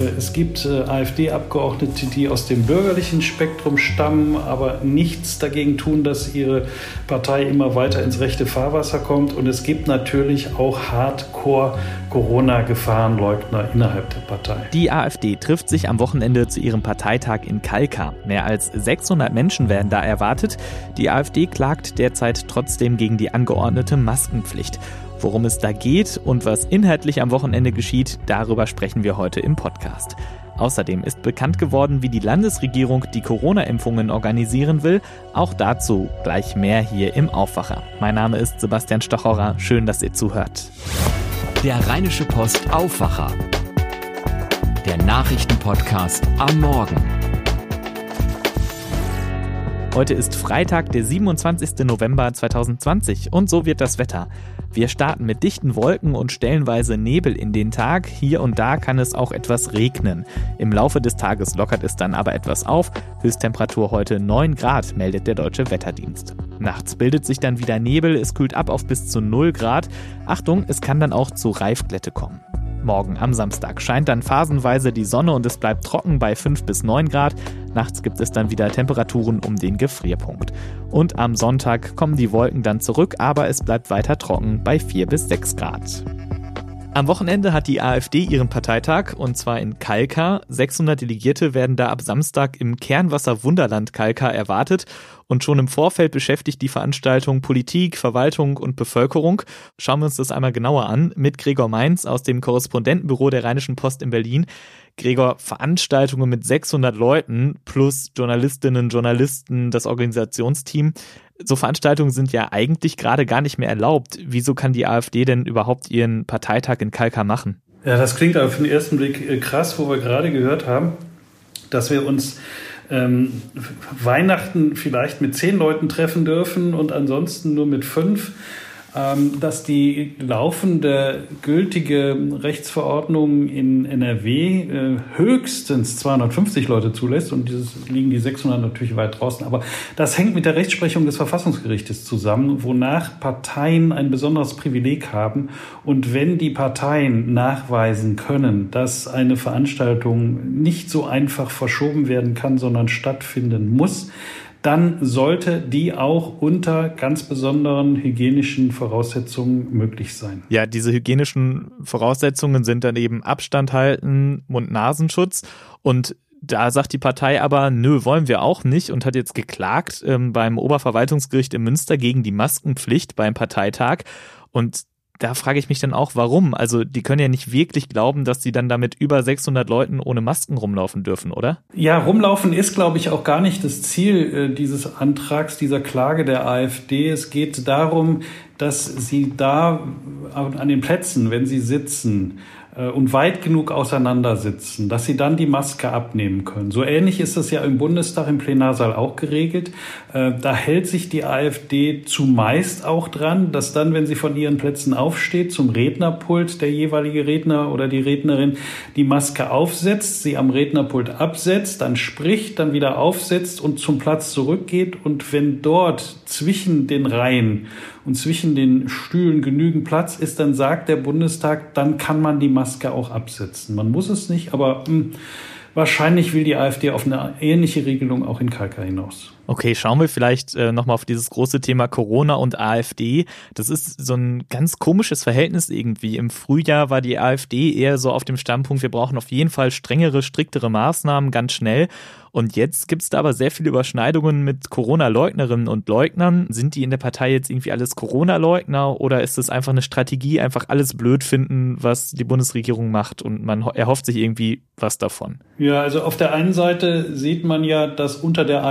Äh, es gibt äh, AfD-Abgeordnete, die aus dem bürgerlichen Spektrum stammen, aber nichts dagegen tun, dass ihre Partei immer weiter ins rechte Fahrwasser kommt. Und es gibt natürlich auch Hardcore-Corona-Gefahrenleugner innerhalb der Partei. Die AfD trifft sich am Wochenende zu ihrem Parteitag in Kalkar. Mehr als 600 Menschen werden da erwartet. Die AfD klagt derzeit trotzdem gegen die angeordnete Maskenpflicht. Worum es da geht und was inhaltlich am Wochenende geschieht, darüber sprechen wir heute im Podcast. Außerdem ist bekannt geworden, wie die Landesregierung die Corona-Impfungen organisieren will. Auch dazu gleich mehr hier im Aufwacher. Mein Name ist Sebastian Stachorra. Schön, dass ihr zuhört. Der Rheinische Post Aufwacher. Der Nachrichtenpodcast am Morgen. Heute ist Freitag, der 27. November 2020 und so wird das Wetter. Wir starten mit dichten Wolken und stellenweise Nebel in den Tag. Hier und da kann es auch etwas regnen. Im Laufe des Tages lockert es dann aber etwas auf. Höchsttemperatur heute 9 Grad, meldet der Deutsche Wetterdienst. Nachts bildet sich dann wieder Nebel, es kühlt ab auf bis zu 0 Grad. Achtung, es kann dann auch zu Reifglätte kommen. Morgen am Samstag scheint dann phasenweise die Sonne und es bleibt trocken bei 5 bis 9 Grad. Nachts gibt es dann wieder Temperaturen um den Gefrierpunkt. Und am Sonntag kommen die Wolken dann zurück, aber es bleibt weiter trocken bei 4 bis 6 Grad. Am Wochenende hat die AfD ihren Parteitag und zwar in Kalkar. 600 Delegierte werden da ab Samstag im Kernwasser Wunderland Kalkar erwartet und schon im Vorfeld beschäftigt die Veranstaltung Politik, Verwaltung und Bevölkerung. Schauen wir uns das einmal genauer an mit Gregor Mainz aus dem Korrespondentenbüro der Rheinischen Post in Berlin. Gregor, Veranstaltungen mit 600 Leuten plus Journalistinnen, Journalisten, das Organisationsteam. So Veranstaltungen sind ja eigentlich gerade gar nicht mehr erlaubt. Wieso kann die AfD denn überhaupt ihren Parteitag in Kalkar machen? Ja, das klingt für den ersten Blick äh, krass, wo wir gerade gehört haben, dass wir uns ähm, Weihnachten vielleicht mit zehn Leuten treffen dürfen und ansonsten nur mit fünf. Ähm, dass die laufende gültige Rechtsverordnung in NRW äh, höchstens 250 Leute zulässt und dieses liegen die 600 natürlich weit draußen. Aber das hängt mit der Rechtsprechung des Verfassungsgerichtes zusammen, wonach Parteien ein besonderes Privileg haben. Und wenn die Parteien nachweisen können, dass eine Veranstaltung nicht so einfach verschoben werden kann, sondern stattfinden muss, dann sollte die auch unter ganz besonderen hygienischen Voraussetzungen möglich sein. Ja, diese hygienischen Voraussetzungen sind dann eben Abstand halten, Mund-Nasenschutz und da sagt die Partei aber, nö, wollen wir auch nicht und hat jetzt geklagt ähm, beim Oberverwaltungsgericht in Münster gegen die Maskenpflicht beim Parteitag. Und da frage ich mich dann auch, warum? Also die können ja nicht wirklich glauben, dass sie dann damit über 600 Leuten ohne Masken rumlaufen dürfen, oder? Ja, rumlaufen ist, glaube ich, auch gar nicht das Ziel äh, dieses Antrags, dieser Klage der AfD. Es geht darum, dass sie da an den Plätzen, wenn sie sitzen, und weit genug auseinandersitzen, dass sie dann die Maske abnehmen können. So ähnlich ist das ja im Bundestag im Plenarsaal auch geregelt. Äh, da hält sich die AfD zumeist auch dran, dass dann, wenn sie von ihren Plätzen aufsteht, zum Rednerpult der jeweilige Redner oder die Rednerin die Maske aufsetzt, sie am Rednerpult absetzt, dann spricht, dann wieder aufsetzt und zum Platz zurückgeht. Und wenn dort zwischen den Reihen und zwischen den Stühlen genügend Platz ist, dann sagt der Bundestag, dann kann man die Maske auch absetzen. Man muss es nicht, aber mh, hm, wahrscheinlich will die AfD auf eine ähnliche Regelung auch in Kalka hinaus. Okay, schauen wir vielleicht äh, nochmal auf dieses große Thema Corona und AfD. Das ist so ein ganz komisches Verhältnis irgendwie. Im Frühjahr war die AfD eher so auf dem Standpunkt, wir brauchen auf jeden Fall strengere, striktere Maßnahmen ganz schnell. Und jetzt gibt es da aber sehr viele Überschneidungen mit Corona-Leugnerinnen und Leugnern. Sind die in der Partei jetzt irgendwie alles Corona-Leugner oder ist es einfach eine Strategie, einfach alles blöd finden, was die Bundesregierung macht und man erhofft sich irgendwie was davon? Ja, also auf der einen Seite sieht man ja, dass unter der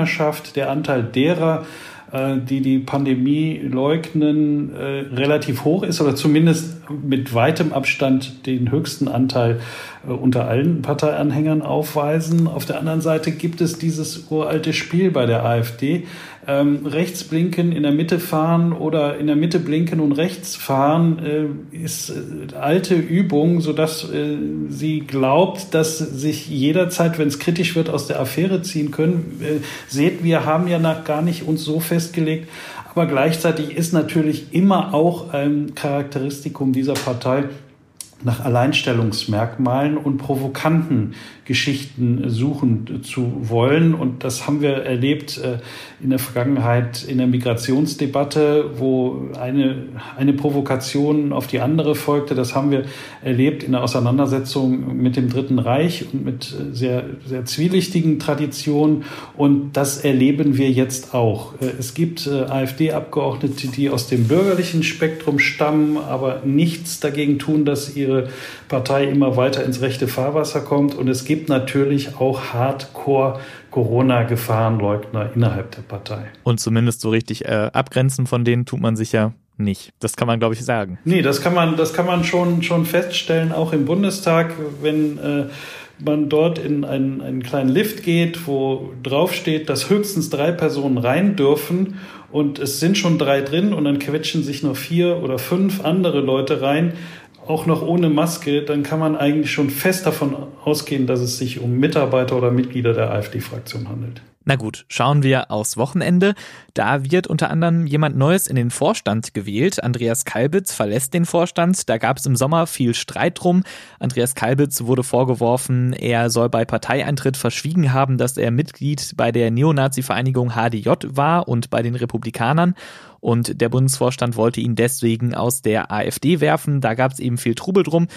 AfD-Anhängerschaft der Anteil derer, äh, die die Pandemie leugnen, äh, relativ hoch ist oder zumindest mit weitem Abstand den höchsten Anteil äh, unter allen Parteianhängern aufweisen. Auf der anderen Seite gibt es dieses uralte Spiel bei der AfD. Ähm, rechts blinken, in der Mitte fahren oder in der Mitte blinken und rechts fahren äh, ist äh, alte Übung, sodass äh, sie glaubt, dass sich jederzeit, wenn es kritisch wird, aus der Affäre ziehen können. Äh, seht, wir haben ja noch gar nicht uns so festgelegt, aber gleichzeitig ist natürlich immer auch ein Charakteristikum dieser Partei, nach Alleinstellungsmerkmalen und provokanten Geschichten suchen zu wollen. Und das haben wir erlebt äh, in der Vergangenheit in der Migrationsdebatte, wo eine, eine Provokation auf die andere folgte. Das haben wir erlebt in der Auseinandersetzung mit dem Dritten Reich und mit äh, sehr, sehr zwielichtigen Traditionen. Und das erleben wir jetzt auch. Äh, es gibt AfD-Abgeordnete, die aus dem bürgerlichen Spektrum stammen, aber nichts dagegen tun, dass ihre Partei immer weiter ins rechte Fahrwasser kommt. Und es gibt natürlich auch Hardcore Corona-Gefahrenleugner innerhalb der Partei. Und zumindest so richtig äh, abgrenzen von denen tut man sich ja nicht. Das kann man, glaube ich, sagen. Nee, das kann man, das kann man schon, schon feststellen, auch im Bundestag, wenn äh, man dort in einen, einen kleinen Lift geht, wo draufsteht, dass höchstens drei Personen rein dürfen und es sind schon drei drin und dann quetschen sich noch vier oder fünf andere Leute rein, auch noch ohne Maske, dann kann man eigentlich schon fest davon ausgehen, dass es sich um Mitarbeiter oder Mitglieder der AfD-Fraktion handelt. Na gut, schauen wir aufs Wochenende. Da wird unter anderem jemand Neues in den Vorstand gewählt. Andreas Kalbitz verlässt den Vorstand. Da gab es im Sommer viel Streit drum. Andreas Kalbitz wurde vorgeworfen, er soll bei Parteieintritt verschwiegen haben, dass er Mitglied bei der Neonazi-Vereinigung HDJ war und bei den Republikanern. Und der Bundesvorstand wollte ihn deswegen aus der AfD werfen. Da gab es eben viel Trubel drum.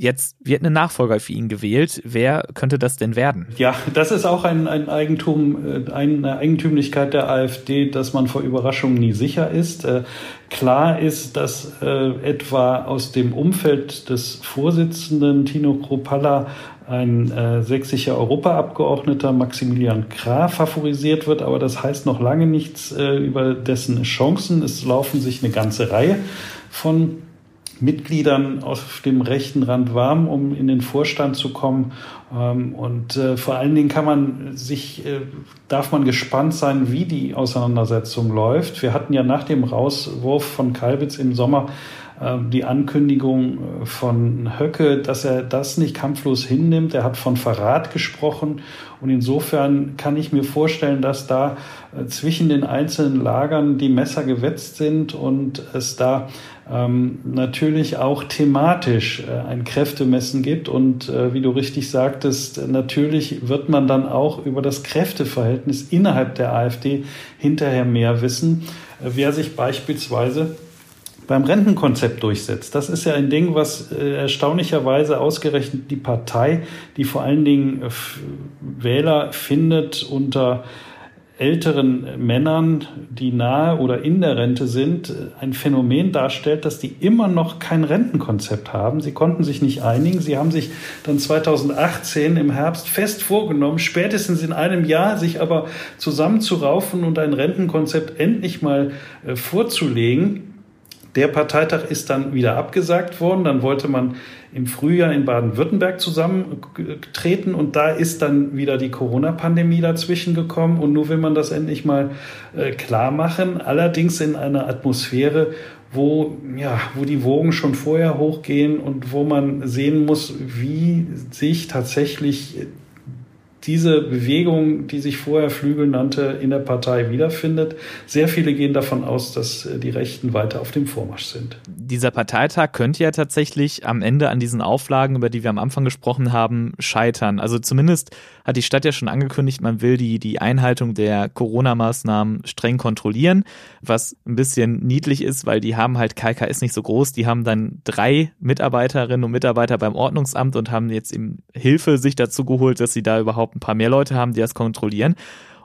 Jetzt wird ein Nachfolger für ihn gewählt. Wer könnte das denn werden? Ja, das ist auch ein, ein Eigentum, äh, eine Eigentümlichkeit der AfD, dass man vor Überraschungen nie sicher ist. Äh, klar ist, dass äh, etwa aus dem Umfeld des Vorsitzenden Tino Kropalla ein äh, sächsischer Europaabgeordneter Maximilian Krah favorisiert wird, aber das heißt noch lange nichts äh, über dessen Chancen. Es laufen sich eine ganze Reihe von Mitgliedern auf dem rechten Rand warm, um in den Vorstand zu kommen. Ähm, und äh, vor allen Dingen kann man sich, äh, darf man gespannt sein, wie die Auseinandersetzung läuft. Wir hatten ja nach dem Rauswurf von Kalbitz im Sommer ähm, die Ankündigung äh, von Höcke, dass er das nicht kampflos hinnimmt. Er hat von Verrat gesprochen. Und insofern kann ich mir vorstellen, dass da zwischen den einzelnen Lagern die Messer gewetzt sind und es da ähm, natürlich auch thematisch äh, ein Kräftemessen gibt. Und äh, wie du richtig sagtest, natürlich wird man dann auch über das Kräfteverhältnis innerhalb der AfD hinterher mehr wissen. Äh, wer sich beispielsweise beim Rentenkonzept durchsetzt. Das ist ja ein Ding, was äh, erstaunlicherweise ausgerechnet die Partei, die vor allen Dingen äh, Wähler findet unter älteren Männern, die nahe oder in der Rente sind, ein Phänomen darstellt, dass die immer noch kein Rentenkonzept haben. Sie konnten sich nicht einigen. Sie haben sich dann 2018 im Herbst fest vorgenommen, spätestens in einem Jahr sich aber zusammenzuraufen und ein Rentenkonzept endlich mal äh, vorzulegen. Der Parteitag ist dann wieder abgesagt worden. Dann wollte man im Frühjahr in Baden-Württemberg zusammentreten und da ist dann wieder die Corona-Pandemie dazwischen gekommen und nur will man das endlich mal äh, klar machen. Allerdings in einer Atmosphäre, wo, ja, wo die Wogen schon vorher hochgehen und wo man sehen muss, wie sich tatsächlich diese Bewegung, die sich vorher Flügel nannte, in der Partei wiederfindet. Sehr viele gehen davon aus, dass äh, die Rechten weiter auf dem Vormarsch sind. Dieser Parteitag könnte ja tatsächlich am Ende an diesen Auflagen, über die wir am Anfang gesprochen haben, scheitern. Also zumindest hat die Stadt ja schon angekündigt, man will die, die Einhaltung der Corona-Maßnahmen streng kontrollieren, was ein bisschen niedlich ist, weil die haben halt KKS nicht so groß. Die haben dann drei Mitarbeiterinnen und Mitarbeiter beim Ordnungsamt und haben jetzt eben Hilfe sich dazu geholt, dass sie da überhaupt ein paar mehr Leute haben, die das kontrollieren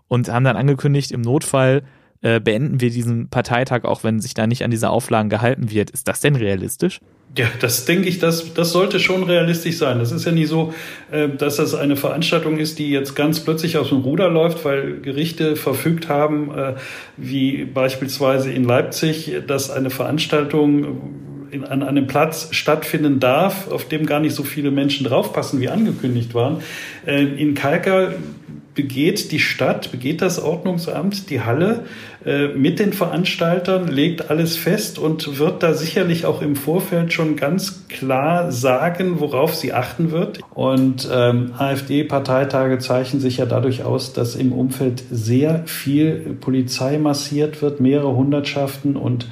und haben dann angekündigt, im Notfall äh, beenden wir diesen Parteitag, auch wenn sich da nicht an diese Auflagen gehalten wird. Ist das denn realistisch? Ja, das denke ich, das, das sollte schon realistisch sein. Das ist ja nie so, äh, dass das eine Veranstaltung ist, die jetzt ganz plötzlich aus dem Ruder läuft, weil Gerichte verfügt haben, äh, wie beispielsweise in Leipzig, dass eine Veranstaltung in, an einem Platz stattfinden darf, auf dem gar nicht so viele Menschen draufpassen, wie angekündigt waren. Äh, in Kalka begeht die Stadt, begeht das Ordnungsamt die Halle äh, mit den Veranstaltern, legt alles fest und wird da sicherlich auch im Vorfeld schon ganz klar sagen, worauf sie achten wird. Und ähm, AfD-Parteitage zeichnen sich ja dadurch aus, dass im Umfeld sehr viel Polizei massiert wird, mehrere Hundertschaften und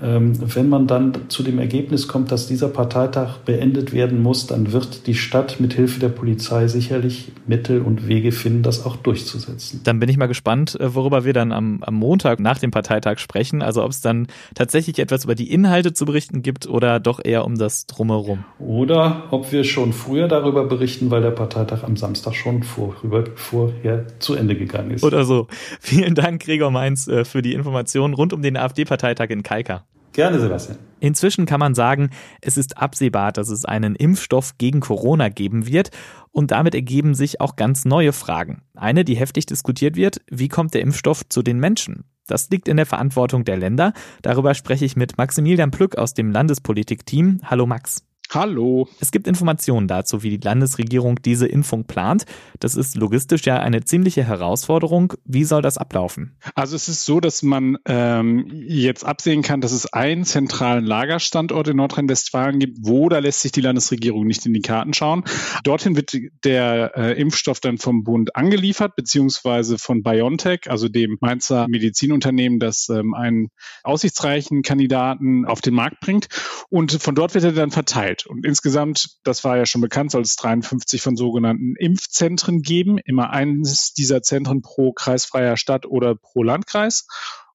wenn man dann zu dem Ergebnis kommt, dass dieser Parteitag beendet werden muss, dann wird die Stadt mit Hilfe der Polizei sicherlich Mittel und Wege finden, das auch durchzusetzen. Dann bin ich mal gespannt, äh, worüber wir dann am, am Montag nach dem Parteitag sprechen. Also ob es dann tatsächlich etwas über die Inhalte zu berichten gibt oder doch eher um das Drumherum. Oder ob wir schon früher darüber berichten, weil der Parteitag am Samstag schon vorüber, vorher zu Ende gegangen ist. Oder so. Vielen Dank, Gregor Mainz, äh, für die Informationen rund um den AfD-Parteitag in Kalka. Gerne, Sebastian. Inzwischen kann man sagen, es ist absehbar, dass es einen Impfstoff gegen Corona geben wird und damit ergeben sich auch ganz neue Fragen. Eine, die heftig diskutiert wird, wie kommt der Impfstoff zu den Menschen? Das liegt in der Verantwortung der Länder. Darüber spreche ich mit Maximilian Plück aus dem Landespolitikteam. Hallo Max. Hallo. Es gibt Informationen dazu, wie die Landesregierung diese Impfung plant. Das ist logistisch ja eine ziemliche Herausforderung. Wie soll das ablaufen? Also es ist so, dass man ähm, jetzt absehen kann, dass es einen zentralen Lagerstandort in Nordrhein-Westfalen gibt, wo da lässt sich die Landesregierung nicht in die Karten schauen. Dorthin wird der äh, Impfstoff dann vom Bund angeliefert, beziehungsweise von BioNTech, also dem Mainzer Medizinunternehmen, das ähm, einen aussichtsreichen Kandidaten auf den Markt bringt. Und von dort wird er dann verteilt. Und insgesamt, das war ja schon bekannt, soll es 53 von sogenannten Impfzentren geben. Immer eines dieser Zentren pro kreisfreier Stadt oder pro Landkreis.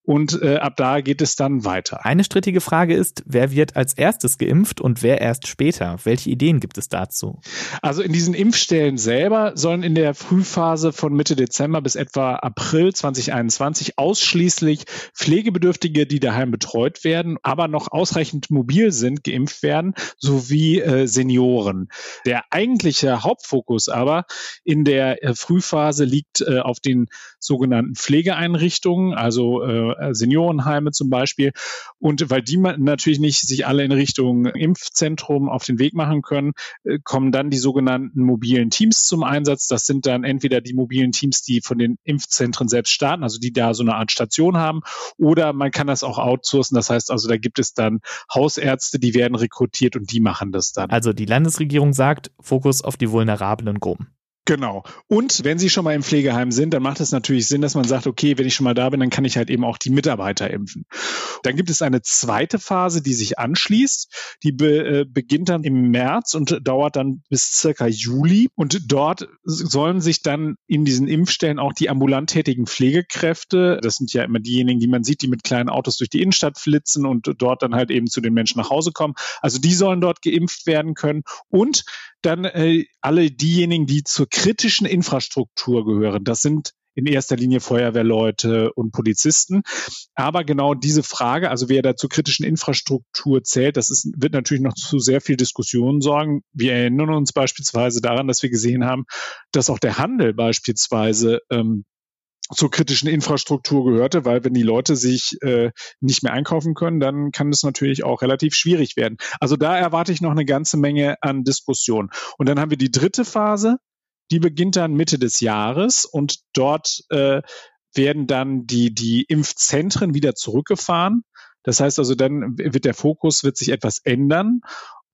Und äh, ab da geht es dann weiter. Eine strittige Frage ist, wer wird als erstes geimpft und wer erst später? Welche Ideen gibt es dazu? Also in diesen Impfstellen selber sollen in der Frühphase von Mitte Dezember bis etwa April 2021 ausschließlich Pflegebedürftige, die daheim betreut werden, aber noch ausreichend mobil sind, geimpft werden, sowie äh, Senioren. Der eigentliche Hauptfokus aber in der äh, Frühphase liegt äh, auf den sogenannten Pflegeeinrichtungen, also äh, äh, Seniorenheime zum Beispiel. Und weil die natürlich nicht sich alle in Richtung Impfzentrum auf den Weg machen können, äh, kommen dann die sogenannten mobilen Teams zum Einsatz. Das sind dann entweder die mobilen Teams, die von den Impfzentren selbst starten, also die da so eine Art Station haben, oder man kann das auch outsourcen. Das heißt also, da gibt es dann Hausärzte, die werden rekrutiert und die machen das dann. Also die Landesregierung sagt, Fokus auf die vulnerablen Gruppen. Genau. Und wenn Sie schon mal im Pflegeheim sind, dann macht es natürlich Sinn, dass man sagt, okay, wenn ich schon mal da bin, dann kann ich halt eben auch die Mitarbeiter impfen. Dann gibt es eine zweite Phase, die sich anschließt. Die be, äh, beginnt dann im März und dauert dann bis circa Juli. Und dort sollen sich dann in diesen Impfstellen auch die ambulant tätigen Pflegekräfte, das sind ja immer diejenigen, die man sieht, die mit kleinen Autos durch die Innenstadt flitzen und dort dann halt eben zu den Menschen nach Hause kommen. Also die sollen dort geimpft werden können. Und dann äh, alle diejenigen, die zur kritischen Infrastruktur gehören. Das sind in erster Linie Feuerwehrleute und Polizisten. Aber genau diese Frage, also wer da zur kritischen Infrastruktur zählt, das ist, wird natürlich noch zu sehr viel Diskussion sorgen. Wir erinnern uns beispielsweise daran, dass wir gesehen haben, dass auch der Handel beispielsweise ähm, zur kritischen Infrastruktur gehörte, weil wenn die Leute sich äh, nicht mehr einkaufen können, dann kann es natürlich auch relativ schwierig werden. Also da erwarte ich noch eine ganze Menge an Diskussion. Und dann haben wir die dritte Phase, die beginnt dann Mitte des Jahres und dort äh, werden dann die, die Impfzentren wieder zurückgefahren. Das heißt also, dann wird der Fokus wird sich etwas ändern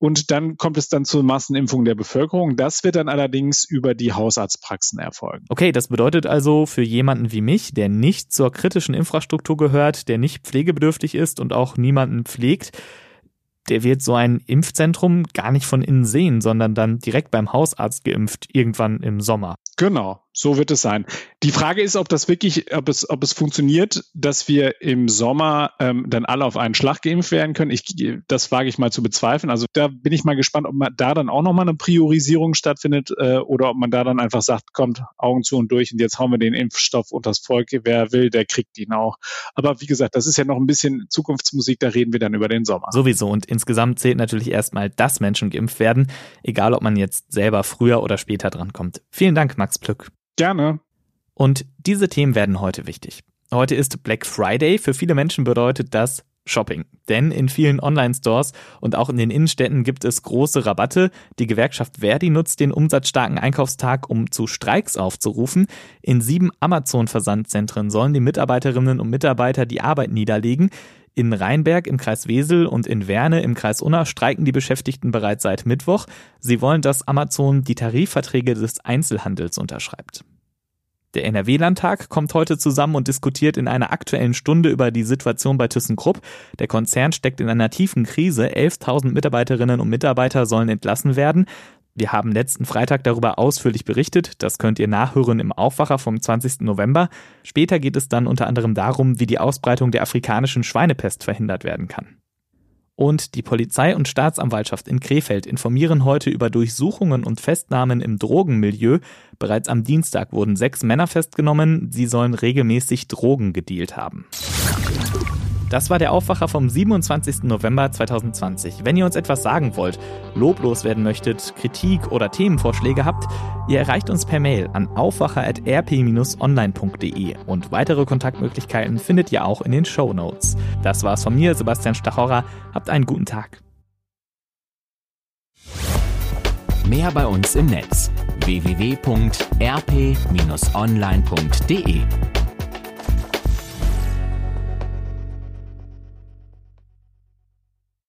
und dann kommt es dann zur Massenimpfung der Bevölkerung. Das wird dann allerdings über die Hausarztpraxen erfolgen. Okay, das bedeutet also für jemanden wie mich, der nicht zur kritischen Infrastruktur gehört, der nicht pflegebedürftig ist und auch niemanden pflegt, der wird so ein Impfzentrum gar nicht von innen sehen, sondern dann direkt beim Hausarzt geimpft, irgendwann im Sommer. Genau, so wird es sein. Die Frage ist, ob das wirklich, ob es, ob es funktioniert, dass wir im Sommer ähm, dann alle auf einen Schlag geimpft werden können. Ich, das wage ich mal zu bezweifeln. Also da bin ich mal gespannt, ob man da dann auch nochmal eine Priorisierung stattfindet äh, oder ob man da dann einfach sagt, kommt Augen zu und durch und jetzt hauen wir den Impfstoff unter das Volk. Wer will, der kriegt ihn auch. Aber wie gesagt, das ist ja noch ein bisschen Zukunftsmusik, da reden wir dann über den Sommer. Sowieso und insgesamt zählt natürlich erstmal, dass Menschen geimpft werden, egal ob man jetzt selber früher oder später drankommt. Vielen Dank, Max Plück. Gerne. Und diese Themen werden heute wichtig. Heute ist Black Friday. Für viele Menschen bedeutet das Shopping. Denn in vielen Online-Stores und auch in den Innenstädten gibt es große Rabatte. Die Gewerkschaft Verdi nutzt den umsatzstarken Einkaufstag, um zu Streiks aufzurufen. In sieben Amazon-Versandzentren sollen die Mitarbeiterinnen und Mitarbeiter die Arbeit niederlegen. In Rheinberg im Kreis Wesel und in Werne im Kreis Unna streiken die Beschäftigten bereits seit Mittwoch. Sie wollen, dass Amazon die Tarifverträge des Einzelhandels unterschreibt. Der NRW-Landtag kommt heute zusammen und diskutiert in einer aktuellen Stunde über die Situation bei ThyssenKrupp. Der Konzern steckt in einer tiefen Krise. 11.000 Mitarbeiterinnen und Mitarbeiter sollen entlassen werden. Wir haben letzten Freitag darüber ausführlich berichtet. Das könnt ihr nachhören im Aufwacher vom 20. November. Später geht es dann unter anderem darum, wie die Ausbreitung der afrikanischen Schweinepest verhindert werden kann. Und die Polizei und Staatsanwaltschaft in Krefeld informieren heute über Durchsuchungen und Festnahmen im Drogenmilieu. Bereits am Dienstag wurden sechs Männer festgenommen. Sie sollen regelmäßig Drogen gedealt haben. Das war der Aufwacher vom 27. November 2020. Wenn ihr uns etwas sagen wollt, loblos werden möchtet, Kritik oder Themenvorschläge habt, ihr erreicht uns per Mail an aufwacher.rp-online.de und weitere Kontaktmöglichkeiten findet ihr auch in den Show Notes. Das war's von mir, Sebastian Stachorra. Habt einen guten Tag. Mehr bei uns im Netz www.rp-online.de